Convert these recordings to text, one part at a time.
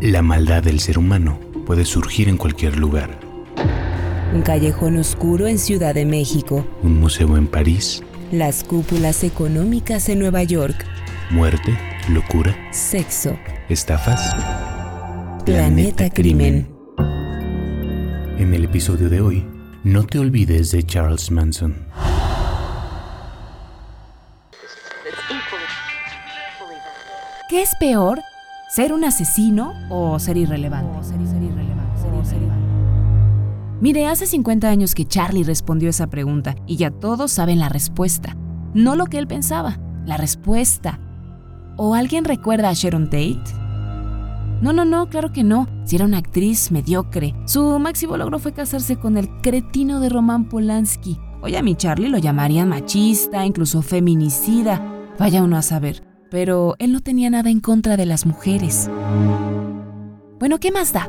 La maldad del ser humano puede surgir en cualquier lugar. Un callejón oscuro en Ciudad de México. Un museo en París. Las cúpulas económicas en Nueva York. Muerte, locura. Sexo. Estafas. Planeta, Crimen. En el episodio de hoy, no te olvides de Charles Manson. ¿Qué es peor? ¿Ser un asesino o ser irrelevante? Mire, hace 50 años que Charlie respondió esa pregunta y ya todos saben la respuesta. No lo que él pensaba, la respuesta. ¿O alguien recuerda a Sharon Tate? No, no, no, claro que no. Si era una actriz mediocre. Su máximo logro fue casarse con el cretino de Roman Polanski. Oye, a mi Charlie lo llamarían machista, incluso feminicida. Vaya uno a saber pero él no tenía nada en contra de las mujeres. Bueno, ¿qué más da?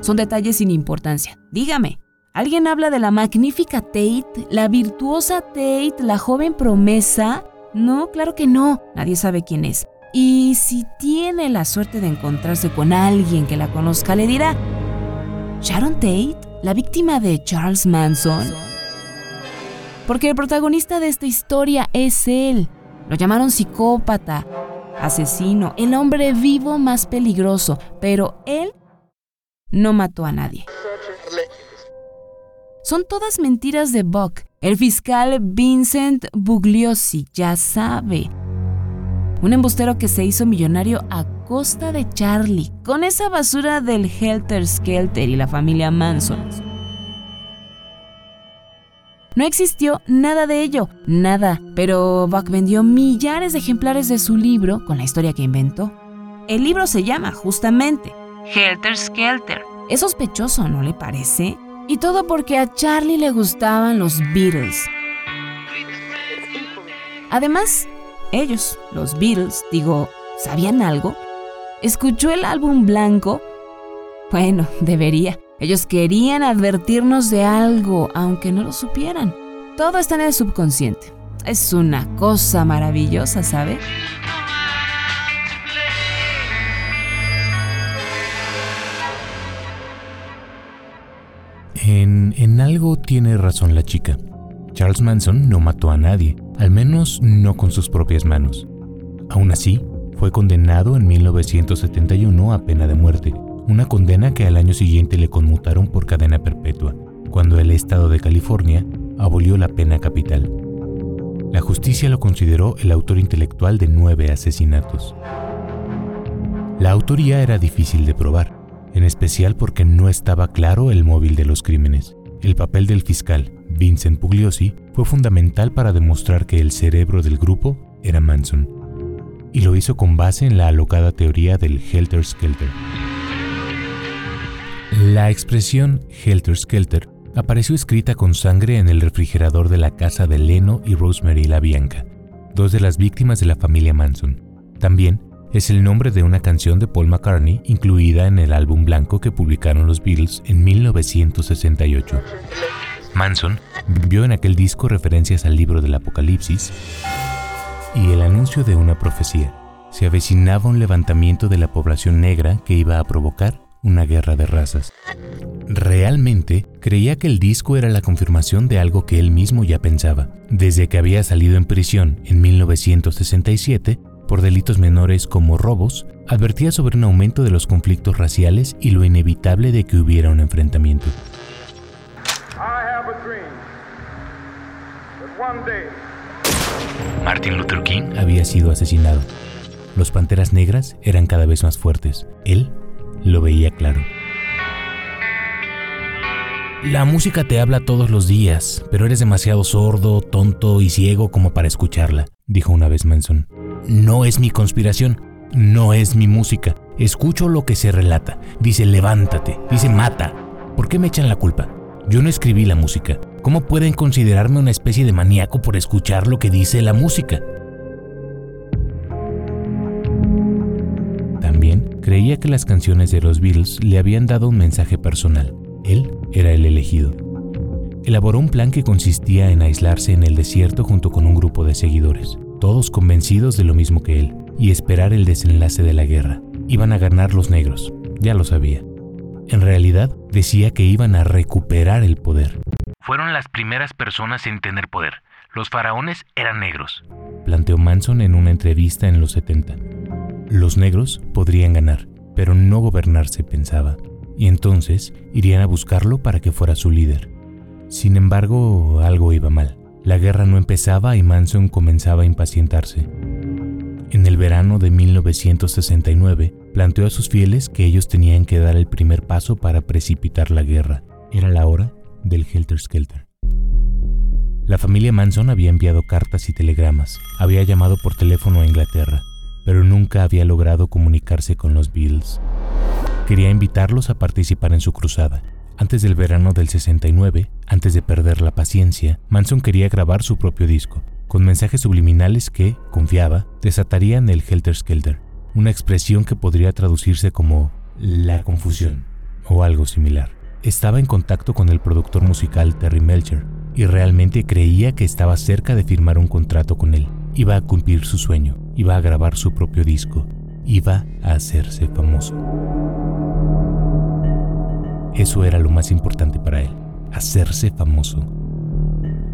Son detalles sin importancia. Dígame, ¿alguien habla de la magnífica Tate, la virtuosa Tate, la joven promesa? No, claro que no. Nadie sabe quién es. Y si tiene la suerte de encontrarse con alguien que la conozca, le dirá, ¿Sharon Tate, la víctima de Charles Manson? Porque el protagonista de esta historia es él. Lo llamaron psicópata, asesino, el hombre vivo más peligroso, pero él no mató a nadie. Son todas mentiras de Buck. El fiscal Vincent Bugliosi ya sabe. Un embustero que se hizo millonario a costa de Charlie, con esa basura del Helter Skelter y la familia Manson. No existió nada de ello, nada, pero Buck vendió millares de ejemplares de su libro con la historia que inventó. El libro se llama justamente Helter Skelter. Es sospechoso, ¿no le parece? Y todo porque a Charlie le gustaban los Beatles. Además, ellos, los Beatles, digo, ¿sabían algo? ¿Escuchó el álbum blanco? Bueno, debería. Ellos querían advertirnos de algo, aunque no lo supieran. Todo está en el subconsciente. Es una cosa maravillosa, ¿sabe? En, en, algo tiene razón la chica. Charles Manson no mató a nadie, al menos no con sus propias manos. Aún así, fue condenado en 1971 a pena de muerte una condena que al año siguiente le conmutaron por cadena perpetua, cuando el estado de California abolió la pena capital. La justicia lo consideró el autor intelectual de nueve asesinatos. La autoría era difícil de probar, en especial porque no estaba claro el móvil de los crímenes. El papel del fiscal, Vincent Pugliosi, fue fundamental para demostrar que el cerebro del grupo era Manson, y lo hizo con base en la alocada teoría del Helter Skelter. La expresión Helter Skelter apareció escrita con sangre en el refrigerador de la casa de Leno y Rosemary LaBianca, dos de las víctimas de la familia Manson. También es el nombre de una canción de Paul McCartney incluida en el álbum blanco que publicaron los Beatles en 1968. Manson vio en aquel disco referencias al libro del Apocalipsis y el anuncio de una profecía. Se avecinaba un levantamiento de la población negra que iba a provocar una guerra de razas. Realmente creía que el disco era la confirmación de algo que él mismo ya pensaba. Desde que había salido en prisión en 1967 por delitos menores como robos, advertía sobre un aumento de los conflictos raciales y lo inevitable de que hubiera un enfrentamiento. Martin Luther King había sido asesinado. Los Panteras Negras eran cada vez más fuertes. Él lo veía claro. La música te habla todos los días, pero eres demasiado sordo, tonto y ciego como para escucharla, dijo una vez Manson. No es mi conspiración, no es mi música. Escucho lo que se relata. Dice levántate, dice mata. ¿Por qué me echan la culpa? Yo no escribí la música. ¿Cómo pueden considerarme una especie de maníaco por escuchar lo que dice la música? Creía que las canciones de los Beatles le habían dado un mensaje personal. Él era el elegido. Elaboró un plan que consistía en aislarse en el desierto junto con un grupo de seguidores, todos convencidos de lo mismo que él, y esperar el desenlace de la guerra. Iban a ganar los negros, ya lo sabía. En realidad, decía que iban a recuperar el poder. Fueron las primeras personas en tener poder. Los faraones eran negros, planteó Manson en una entrevista en los 70. Los negros podrían ganar, pero no gobernarse, pensaba, y entonces irían a buscarlo para que fuera su líder. Sin embargo, algo iba mal. La guerra no empezaba y Manson comenzaba a impacientarse. En el verano de 1969, planteó a sus fieles que ellos tenían que dar el primer paso para precipitar la guerra. Era la hora del Helter Skelter. La familia Manson había enviado cartas y telegramas, había llamado por teléfono a Inglaterra, pero nunca había logrado comunicarse con los Beatles. Quería invitarlos a participar en su cruzada. Antes del verano del 69, antes de perder la paciencia, Manson quería grabar su propio disco, con mensajes subliminales que, confiaba, desatarían el Helter Skelter, una expresión que podría traducirse como la confusión o algo similar. Estaba en contacto con el productor musical Terry Melcher y realmente creía que estaba cerca de firmar un contrato con él. Iba a cumplir su sueño, iba a grabar su propio disco, iba a hacerse famoso. Eso era lo más importante para él, hacerse famoso.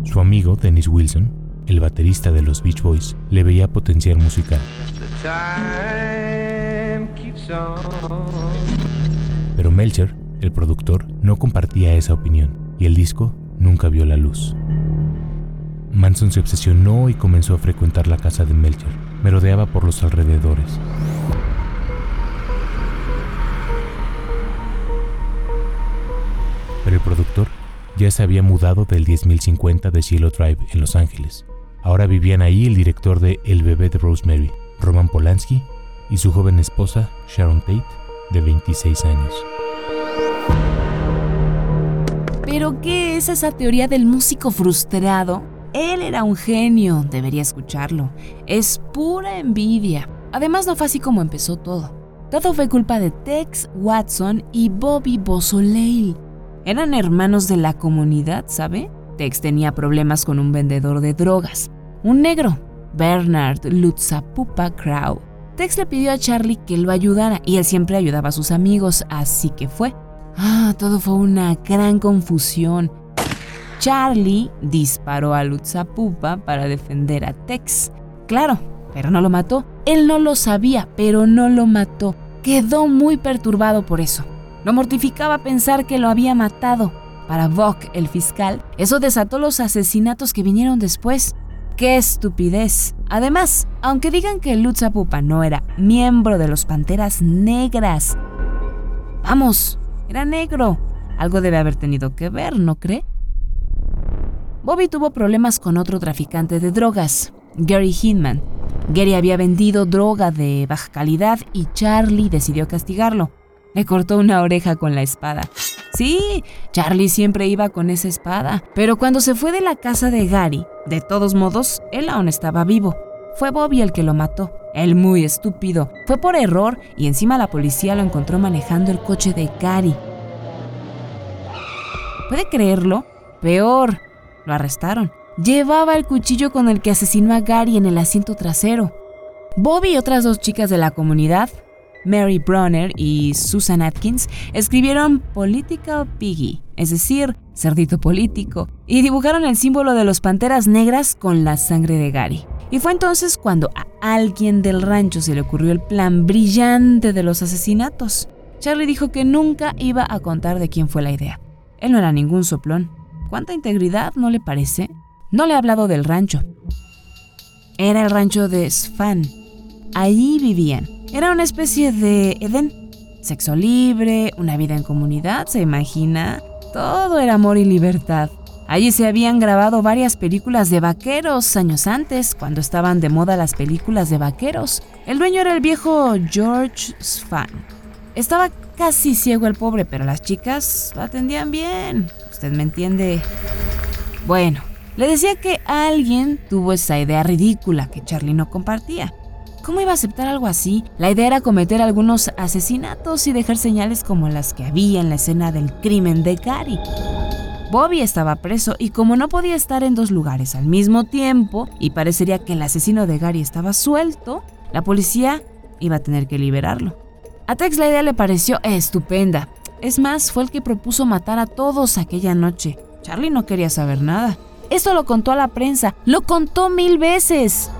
Su amigo Dennis Wilson, el baterista de los Beach Boys, le veía potencial musical. Pero Melcher, el productor, no compartía esa opinión y el disco nunca vio la luz. Manson se obsesionó y comenzó a frecuentar la casa de Melcher. Merodeaba por los alrededores. Pero el productor ya se había mudado del 10050 de Cielo Drive en Los Ángeles. Ahora vivían ahí el director de El bebé de Rosemary, Roman Polanski, y su joven esposa, Sharon Tate, de 26 años. ¿Pero qué es esa teoría del músico frustrado? Él era un genio, debería escucharlo. Es pura envidia. Además no fue así como empezó todo. Todo fue culpa de Tex Watson y Bobby Beausoleil. Eran hermanos de la comunidad, ¿sabe? Tex tenía problemas con un vendedor de drogas, un negro, Bernard Lutzapupa Crow. Tex le pidió a Charlie que lo ayudara y él siempre ayudaba a sus amigos, así que fue. Ah, todo fue una gran confusión. Charlie disparó a Lutzapupa para defender a Tex. Claro, pero no lo mató. Él no lo sabía, pero no lo mató. Quedó muy perturbado por eso. Lo mortificaba pensar que lo había matado. Para Buck, el fiscal, eso desató los asesinatos que vinieron después. ¡Qué estupidez! Además, aunque digan que Lutza Pupa no era miembro de los Panteras Negras, vamos, era negro. Algo debe haber tenido que ver, ¿no cree? Bobby tuvo problemas con otro traficante de drogas, Gary Hinman. Gary había vendido droga de baja calidad y Charlie decidió castigarlo. Le cortó una oreja con la espada. Sí, Charlie siempre iba con esa espada, pero cuando se fue de la casa de Gary, de todos modos, él aún estaba vivo. Fue Bobby el que lo mató. Él muy estúpido. Fue por error y encima la policía lo encontró manejando el coche de Gary. ¿Puede creerlo? Peor. Lo arrestaron. Llevaba el cuchillo con el que asesinó a Gary en el asiento trasero. Bobby y otras dos chicas de la comunidad Mary Bronner y Susan Atkins escribieron Political Piggy, es decir, cerdito político, y dibujaron el símbolo de los panteras negras con la sangre de Gary. Y fue entonces cuando a alguien del rancho se le ocurrió el plan brillante de los asesinatos. Charlie dijo que nunca iba a contar de quién fue la idea. Él no era ningún soplón. ¿Cuánta integridad, no le parece? No le he hablado del rancho. Era el rancho de Svan. Allí vivían era una especie de Edén. Sexo libre, una vida en comunidad, ¿se imagina? Todo era amor y libertad. Allí se habían grabado varias películas de vaqueros años antes, cuando estaban de moda las películas de vaqueros. El dueño era el viejo George Svan. Estaba casi ciego el pobre, pero las chicas lo atendían bien. Usted me entiende. Bueno, le decía que alguien tuvo esa idea ridícula que Charlie no compartía. ¿Cómo iba a aceptar algo así? La idea era cometer algunos asesinatos y dejar señales como las que había en la escena del crimen de Gary. Bobby estaba preso y como no podía estar en dos lugares al mismo tiempo y parecería que el asesino de Gary estaba suelto, la policía iba a tener que liberarlo. A Tex la idea le pareció estupenda. Es más, fue el que propuso matar a todos aquella noche. Charlie no quería saber nada. Eso lo contó a la prensa, lo contó mil veces.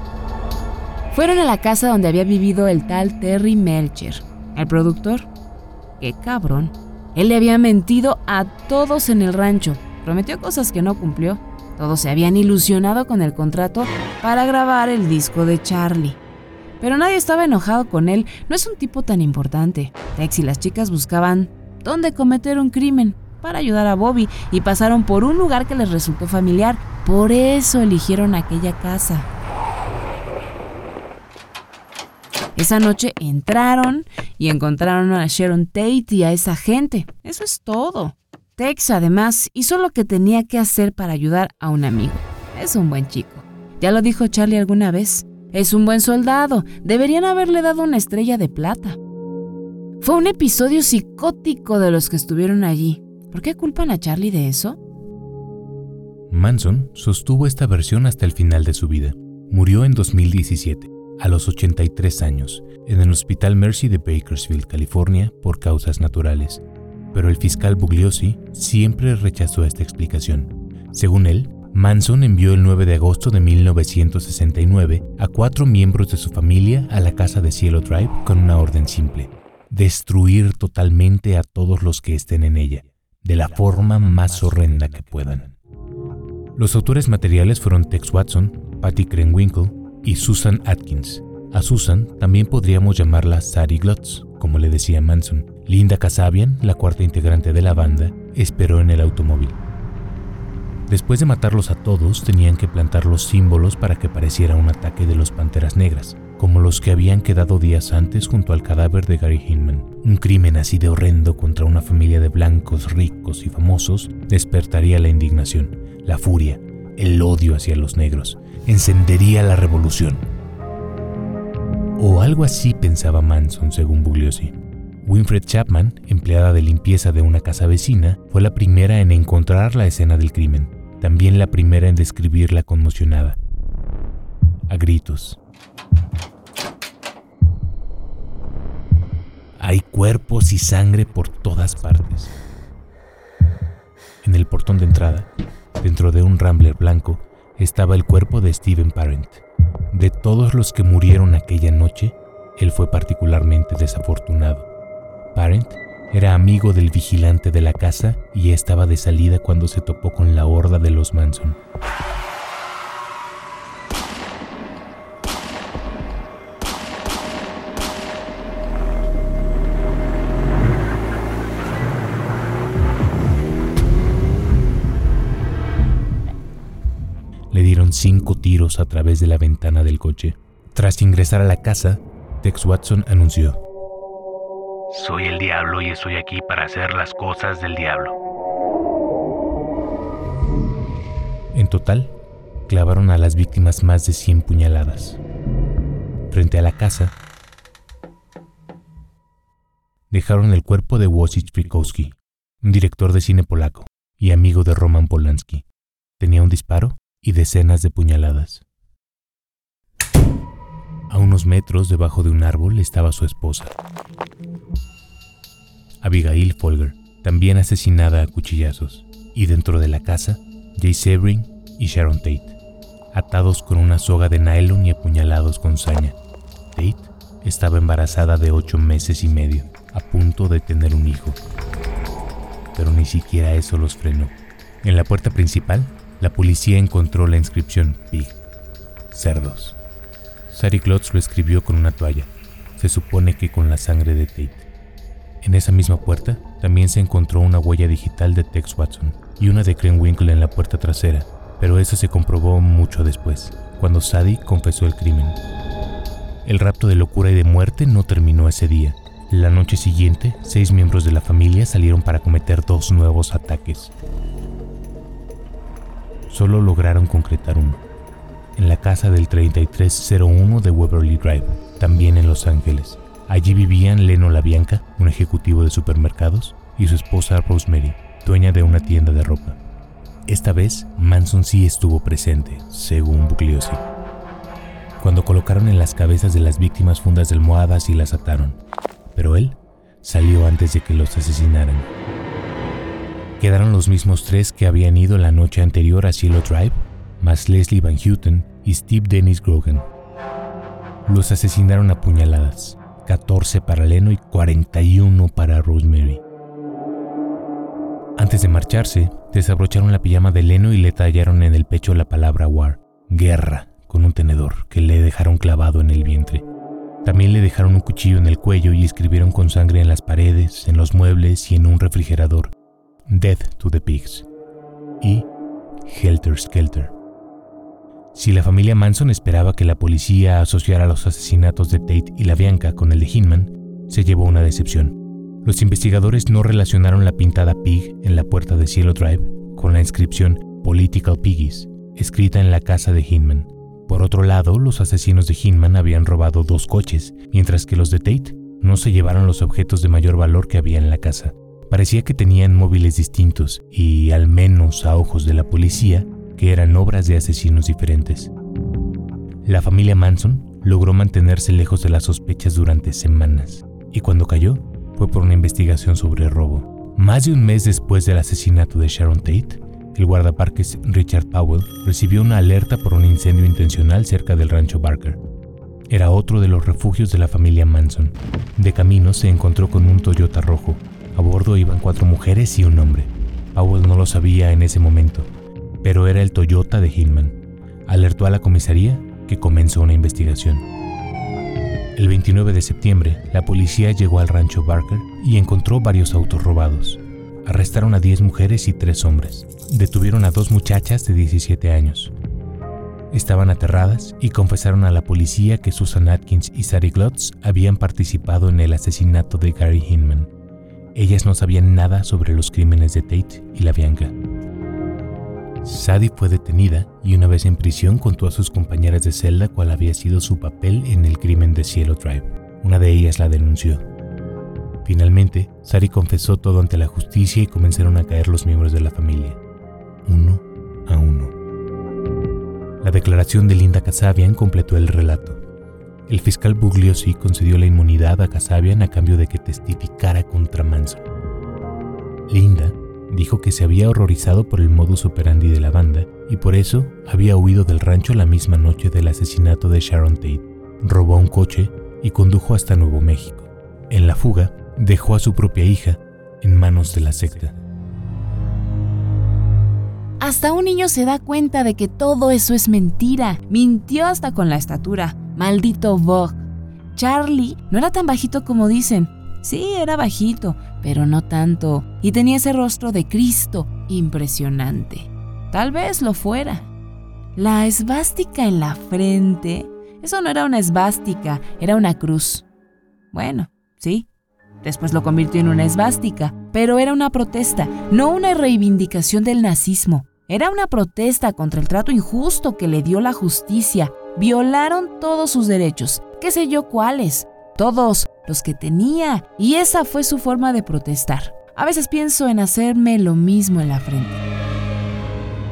Fueron a la casa donde había vivido el tal Terry Melcher, el productor. Qué cabrón. Él le había mentido a todos en el rancho. Prometió cosas que no cumplió. Todos se habían ilusionado con el contrato para grabar el disco de Charlie. Pero nadie estaba enojado con él, no es un tipo tan importante. Tex y las chicas buscaban dónde cometer un crimen para ayudar a Bobby y pasaron por un lugar que les resultó familiar. Por eso eligieron aquella casa. Esa noche entraron y encontraron a Sharon Tate y a esa gente. Eso es todo. Tex además hizo lo que tenía que hacer para ayudar a un amigo. Es un buen chico. Ya lo dijo Charlie alguna vez. Es un buen soldado. Deberían haberle dado una estrella de plata. Fue un episodio psicótico de los que estuvieron allí. ¿Por qué culpan a Charlie de eso? Manson sostuvo esta versión hasta el final de su vida. Murió en 2017, a los 83 años, en el Hospital Mercy de Bakersfield, California, por causas naturales. Pero el fiscal Bugliosi siempre rechazó esta explicación. Según él, Manson envió el 9 de agosto de 1969 a cuatro miembros de su familia a la casa de Cielo Drive con una orden simple. Destruir totalmente a todos los que estén en ella de la forma más horrenda que puedan. Los autores materiales fueron Tex Watson, Patty Krenwinkel y Susan Atkins. A Susan también podríamos llamarla Sadie Glutz, como le decía Manson. Linda Kasabian, la cuarta integrante de la banda, esperó en el automóvil. Después de matarlos a todos, tenían que plantar los símbolos para que pareciera un ataque de los Panteras Negras como los que habían quedado días antes junto al cadáver de Gary Hinman. Un crimen así de horrendo contra una familia de blancos ricos y famosos despertaría la indignación, la furia, el odio hacia los negros, encendería la revolución. O algo así pensaba Manson según Bugliosi. Winfred Chapman, empleada de limpieza de una casa vecina, fue la primera en encontrar la escena del crimen, también la primera en describirla conmocionada. A gritos, Hay cuerpos y sangre por todas partes. En el portón de entrada, dentro de un Rambler blanco, estaba el cuerpo de Stephen Parent. De todos los que murieron aquella noche, él fue particularmente desafortunado. Parent era amigo del vigilante de la casa y estaba de salida cuando se topó con la horda de los Manson. cinco tiros a través de la ventana del coche. Tras ingresar a la casa, Tex Watson anunció. Soy el diablo y estoy aquí para hacer las cosas del diablo. En total, clavaron a las víctimas más de 100 puñaladas. Frente a la casa, dejaron el cuerpo de Wojciech Frykowski, un director de cine polaco y amigo de Roman Polanski. Tenía un disparo y decenas de puñaladas. Metros debajo de un árbol estaba su esposa, Abigail Folger, también asesinada a cuchillazos, y dentro de la casa, Jay Sebring y Sharon Tate, atados con una soga de nylon y apuñalados con saña. Tate estaba embarazada de ocho meses y medio, a punto de tener un hijo. Pero ni siquiera eso los frenó. En la puerta principal la policía encontró la inscripción Pig, cerdos. Sari Glotz lo escribió con una toalla, se supone que con la sangre de Tate. En esa misma puerta también se encontró una huella digital de Tex Watson y una de Krenwinkel en la puerta trasera, pero eso se comprobó mucho después, cuando Sadie confesó el crimen. El rapto de locura y de muerte no terminó ese día. La noche siguiente, seis miembros de la familia salieron para cometer dos nuevos ataques solo lograron concretar uno, en la casa del 3301 de Waverly Drive, también en Los Ángeles. Allí vivían Leno Bianca, un ejecutivo de supermercados, y su esposa Rosemary, dueña de una tienda de ropa. Esta vez, Manson sí estuvo presente, según Bugliosi. Cuando colocaron en las cabezas de las víctimas fundas de almohadas y las ataron, pero él salió antes de que los asesinaran. Quedaron los mismos tres que habían ido la noche anterior a Cielo Drive, más Leslie Van Houten y Steve Dennis Grogan. Los asesinaron a puñaladas, 14 para Leno y 41 para Rosemary. Antes de marcharse, desabrocharon la pijama de Leno y le tallaron en el pecho la palabra war, guerra, con un tenedor que le dejaron clavado en el vientre. También le dejaron un cuchillo en el cuello y escribieron con sangre en las paredes, en los muebles y en un refrigerador, Death to the Pigs y Helter Skelter. Si la familia Manson esperaba que la policía asociara los asesinatos de Tate y la Bianca con el de Hinman, se llevó una decepción. Los investigadores no relacionaron la pintada pig en la puerta de Cielo Drive con la inscripción Political Piggies, escrita en la casa de Hinman. Por otro lado, los asesinos de Hinman habían robado dos coches, mientras que los de Tate no se llevaron los objetos de mayor valor que había en la casa. Parecía que tenían móviles distintos y, al menos a ojos de la policía, que eran obras de asesinos diferentes. La familia Manson logró mantenerse lejos de las sospechas durante semanas, y cuando cayó fue por una investigación sobre robo. Más de un mes después del asesinato de Sharon Tate, el guardaparques Richard Powell recibió una alerta por un incendio intencional cerca del rancho Barker. Era otro de los refugios de la familia Manson. De camino se encontró con un Toyota rojo. A bordo iban cuatro mujeres y un hombre. Powell no lo sabía en ese momento, pero era el Toyota de Hinman. Alertó a la comisaría que comenzó una investigación. El 29 de septiembre, la policía llegó al rancho Barker y encontró varios autos robados. Arrestaron a 10 mujeres y 3 hombres. Detuvieron a dos muchachas de 17 años. Estaban aterradas y confesaron a la policía que Susan Atkins y Sari Glotz habían participado en el asesinato de Gary Hinman. Ellas no sabían nada sobre los crímenes de Tate y la Bianca. Sadie fue detenida y una vez en prisión contó a sus compañeras de celda cuál había sido su papel en el crimen de Cielo Drive. Una de ellas la denunció. Finalmente, Sari confesó todo ante la justicia y comenzaron a caer los miembros de la familia, uno a uno. La declaración de Linda Casabian completó el relato. El fiscal Bugliosi concedió la inmunidad a Casabian a cambio de que testificara contra Manson. Linda dijo que se había horrorizado por el modus operandi de la banda y por eso había huido del rancho la misma noche del asesinato de Sharon Tate. Robó un coche y condujo hasta Nuevo México. En la fuga, dejó a su propia hija en manos de la secta. Hasta un niño se da cuenta de que todo eso es mentira. Mintió hasta con la estatura. Maldito Vogue. Charlie no era tan bajito como dicen. Sí, era bajito, pero no tanto. Y tenía ese rostro de Cristo impresionante. Tal vez lo fuera. La esvástica en la frente. Eso no era una esvástica, era una cruz. Bueno, sí, Después lo convirtió en una esvástica, pero era una protesta, no una reivindicación del nazismo. Era una protesta contra el trato injusto que le dio la justicia. Violaron todos sus derechos, qué sé yo cuáles, todos los que tenía, y esa fue su forma de protestar. A veces pienso en hacerme lo mismo en la frente.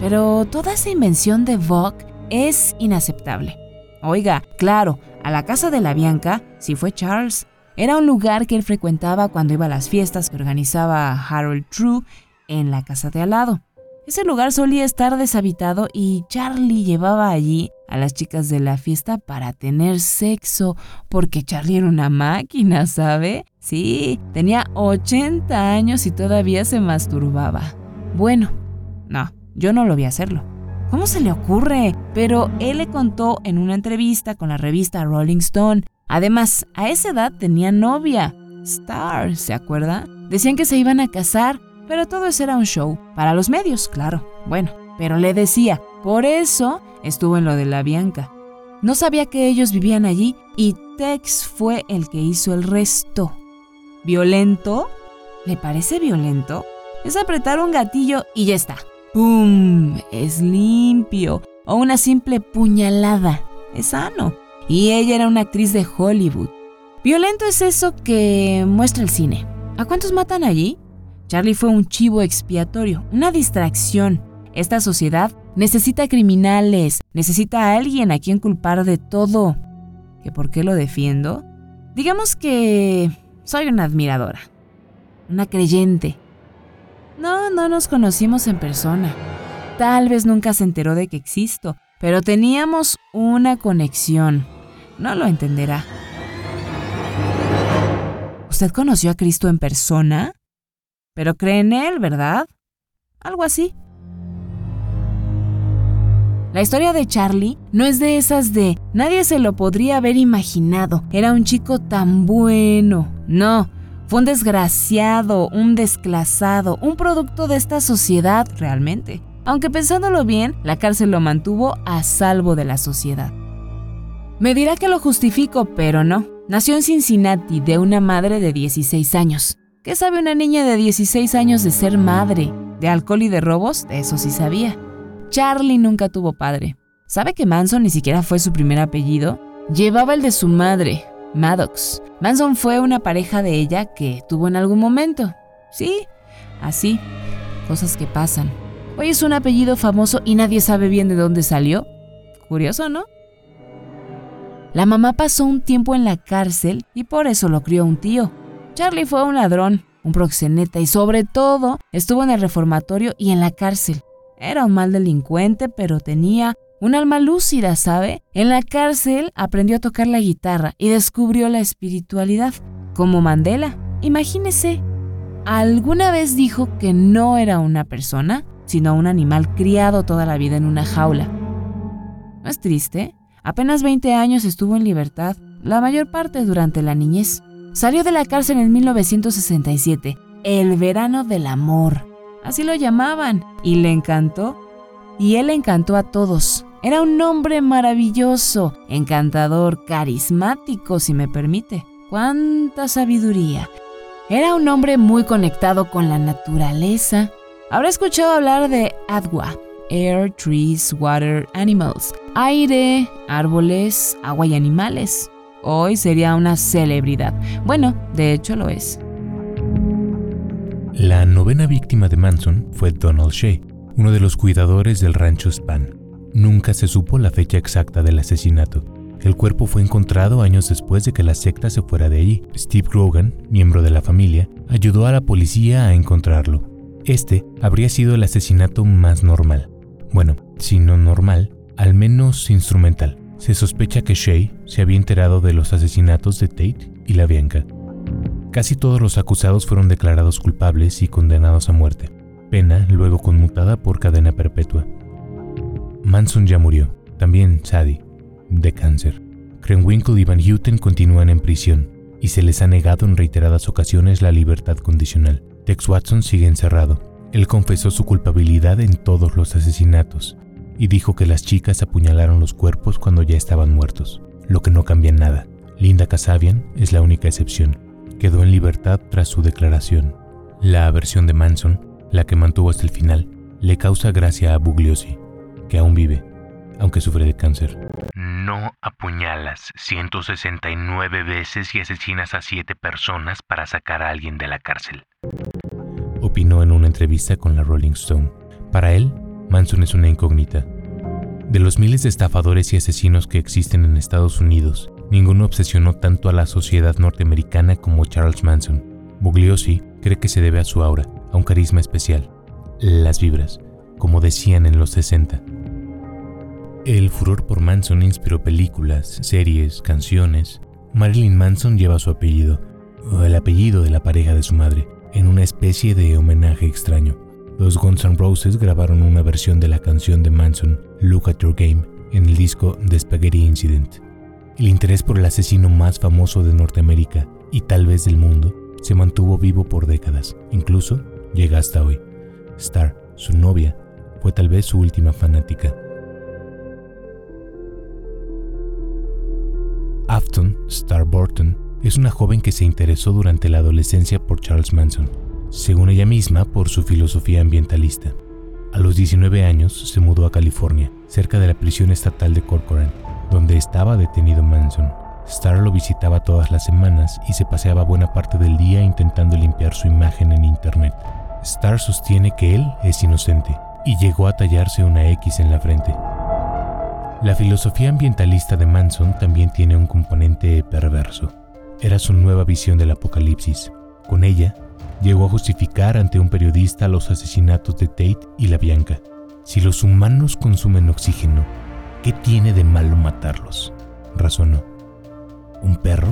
Pero toda esa invención de Vogue es inaceptable. Oiga, claro, a la casa de la Bianca sí fue Charles, era un lugar que él frecuentaba cuando iba a las fiestas que organizaba Harold True en la casa de al lado. Ese lugar solía estar deshabitado y Charlie llevaba allí a las chicas de la fiesta para tener sexo, porque Charlie era una máquina, ¿sabe? Sí, tenía 80 años y todavía se masturbaba. Bueno, no, yo no lo vi hacerlo. ¿Cómo se le ocurre? Pero él le contó en una entrevista con la revista Rolling Stone Además, a esa edad tenía novia, Star, ¿se acuerda? Decían que se iban a casar, pero todo eso era un show, para los medios, claro. Bueno, pero le decía, por eso estuvo en lo de la Bianca. No sabía que ellos vivían allí y Tex fue el que hizo el resto. ¿Violento? ¿Le parece violento? Es apretar un gatillo y ya está. ¡Pum! Es limpio. O una simple puñalada. Es sano y ella era una actriz de Hollywood. Violento es eso que muestra el cine. ¿A cuántos matan allí? Charlie fue un chivo expiatorio, una distracción. Esta sociedad necesita criminales, necesita a alguien a quien culpar de todo. ¿Que por qué lo defiendo? Digamos que Soy una admiradora, una creyente. No, no nos conocimos en persona. Tal vez nunca se enteró de que existo, pero teníamos una conexión. No lo entenderá. ¿Usted conoció a Cristo en persona? Pero cree en Él, ¿verdad? Algo así. La historia de Charlie no es de esas de nadie se lo podría haber imaginado. Era un chico tan bueno. No, fue un desgraciado, un desclasado, un producto de esta sociedad realmente. Aunque pensándolo bien, la cárcel lo mantuvo a salvo de la sociedad. Me dirá que lo justifico, pero no. Nació en Cincinnati de una madre de 16 años. ¿Qué sabe una niña de 16 años de ser madre? ¿De alcohol y de robos? Eso sí sabía. Charlie nunca tuvo padre. ¿Sabe que Manson ni siquiera fue su primer apellido? Llevaba el de su madre, Maddox. Manson fue una pareja de ella que tuvo en algún momento. Sí, así. Cosas que pasan. Hoy es un apellido famoso y nadie sabe bien de dónde salió. Curioso, ¿no? La mamá pasó un tiempo en la cárcel y por eso lo crió un tío. Charlie fue un ladrón, un proxeneta y sobre todo estuvo en el reformatorio y en la cárcel. Era un mal delincuente, pero tenía un alma lúcida, ¿sabe? En la cárcel aprendió a tocar la guitarra y descubrió la espiritualidad, como Mandela. Imagínese, alguna vez dijo que no era una persona, sino un animal criado toda la vida en una jaula. ¿No es triste? Apenas 20 años estuvo en libertad, la mayor parte durante la niñez. Salió de la cárcel en 1967, el verano del amor así lo llamaban, y le encantó. Y él encantó a todos. Era un hombre maravilloso, encantador, carismático, si me permite. ¡Cuánta sabiduría! Era un hombre muy conectado con la naturaleza. Habrá escuchado hablar de Adwa, Air, Trees, Water, Animals, aire, árboles, agua y animales. Hoy sería una celebridad. Bueno, de hecho lo es. La novena víctima de Manson fue Donald Shea, uno de los cuidadores del rancho Span. Nunca se supo la fecha exacta del asesinato. El cuerpo fue encontrado años después de que la secta se fuera de allí. Steve Grogan, miembro de la familia, ayudó a la policía a encontrarlo. Este habría sido el asesinato más normal. Bueno, si no normal, al menos instrumental. Se sospecha que Shea se había enterado de los asesinatos de Tate y la Bianca Casi todos los acusados fueron declarados culpables y condenados a muerte, pena luego conmutada por cadena perpetua. Manson ya murió, también Sadie, de cáncer. Krenwinkel y Van Houten continúan en prisión y se les ha negado en reiteradas ocasiones la libertad condicional. Tex Watson sigue encerrado. Él confesó su culpabilidad en todos los asesinatos y dijo que las chicas apuñalaron los cuerpos cuando ya estaban muertos, lo que no cambia nada. Linda Kasabian es la única excepción quedó en libertad tras su declaración. La versión de Manson, la que mantuvo hasta el final, le causa gracia a Bugliosi, que aún vive, aunque sufre de cáncer. No apuñalas 169 veces y asesinas a 7 personas para sacar a alguien de la cárcel. Opinó en una entrevista con la Rolling Stone. Para él, Manson es una incógnita. De los miles de estafadores y asesinos que existen en Estados Unidos, Ninguno obsesionó tanto a la sociedad norteamericana como Charles Manson. Bugliosi cree que se debe a su aura, a un carisma especial, las vibras, como decían en los 60. El furor por Manson inspiró películas, series, canciones. Marilyn Manson lleva su apellido, o el apellido de la pareja de su madre, en una especie de homenaje extraño. Los Guns N' Roses grabaron una versión de la canción de Manson, Look at Your Game, en el disco The Spaghetti Incident. El interés por el asesino más famoso de Norteamérica y tal vez del mundo se mantuvo vivo por décadas, incluso llega hasta hoy. Star, su novia, fue tal vez su última fanática. Afton Star Burton es una joven que se interesó durante la adolescencia por Charles Manson, según ella misma por su filosofía ambientalista. A los 19 años se mudó a California, cerca de la prisión estatal de Corcoran, donde estaba detenido Manson. Star lo visitaba todas las semanas y se paseaba buena parte del día intentando limpiar su imagen en Internet. Star sostiene que él es inocente y llegó a tallarse una X en la frente. La filosofía ambientalista de Manson también tiene un componente perverso. era su nueva visión del apocalipsis. Con ella, llegó a justificar ante un periodista los asesinatos de Tate y la Bianca. Si los humanos consumen oxígeno, ¿qué tiene de malo matarlos? Razonó. Un perro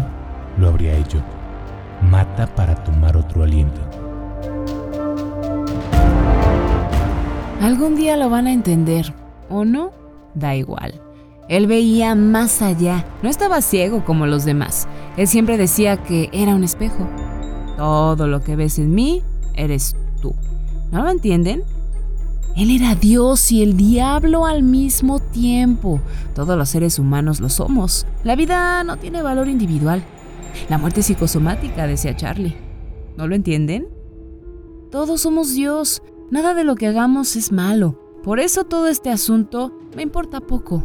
lo habría hecho. Mata para tomar otro aliento. Algún día lo van a entender, ¿o no? Da igual. Él veía más allá, no estaba ciego como los demás. Él siempre decía que era un espejo. Todo lo que ves en mí, eres tú. ¿No lo entienden? Él era Dios y el diablo al mismo tiempo. Todos los seres humanos lo somos. La vida no tiene valor individual. La muerte psicosomática, decía Charlie. ¿No lo entienden? Todos somos Dios. Nada de lo que hagamos es malo. Por eso todo este asunto me importa poco.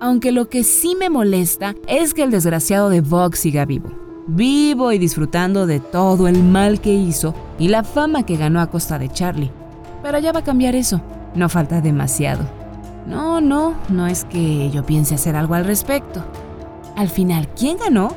Aunque lo que sí me molesta es que el desgraciado de Vox siga vivo. Vivo y disfrutando de todo el mal que hizo y la fama que ganó a costa de Charlie. Pero ya va a cambiar eso. No falta demasiado. No, no, no es que yo piense hacer algo al respecto. Al final, ¿quién ganó?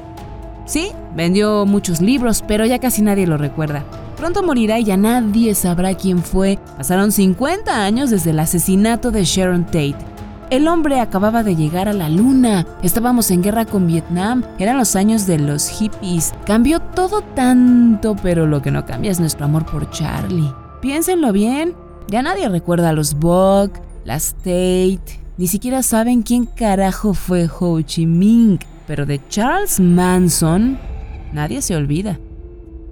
Sí, vendió muchos libros, pero ya casi nadie lo recuerda. Pronto morirá y ya nadie sabrá quién fue. Pasaron 50 años desde el asesinato de Sharon Tate el hombre acababa de llegar a la luna, estábamos en guerra con Vietnam, eran los años de los hippies. Cambió todo tanto, pero lo que no cambia es nuestro amor por Charlie. Piénsenlo bien, ya nadie recuerda a los Bog, las Tate, ni siquiera saben quién carajo fue Ho Chi Minh, pero de Charles Manson nadie se olvida.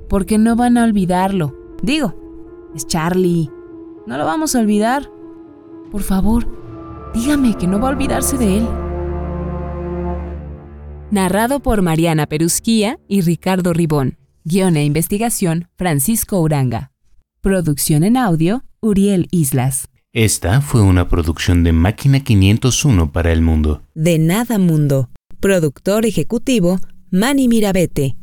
Porque no van a olvidarlo. Digo, es Charlie. No lo vamos a olvidar. Por favor, Dígame que no va a olvidarse de él. Narrado por Mariana Perusquía y Ricardo Ribón. Guión e investigación Francisco Uranga. Producción en audio Uriel Islas. Esta fue una producción de Máquina 501 para el mundo. De Nada Mundo. Productor ejecutivo Manny Mirabete.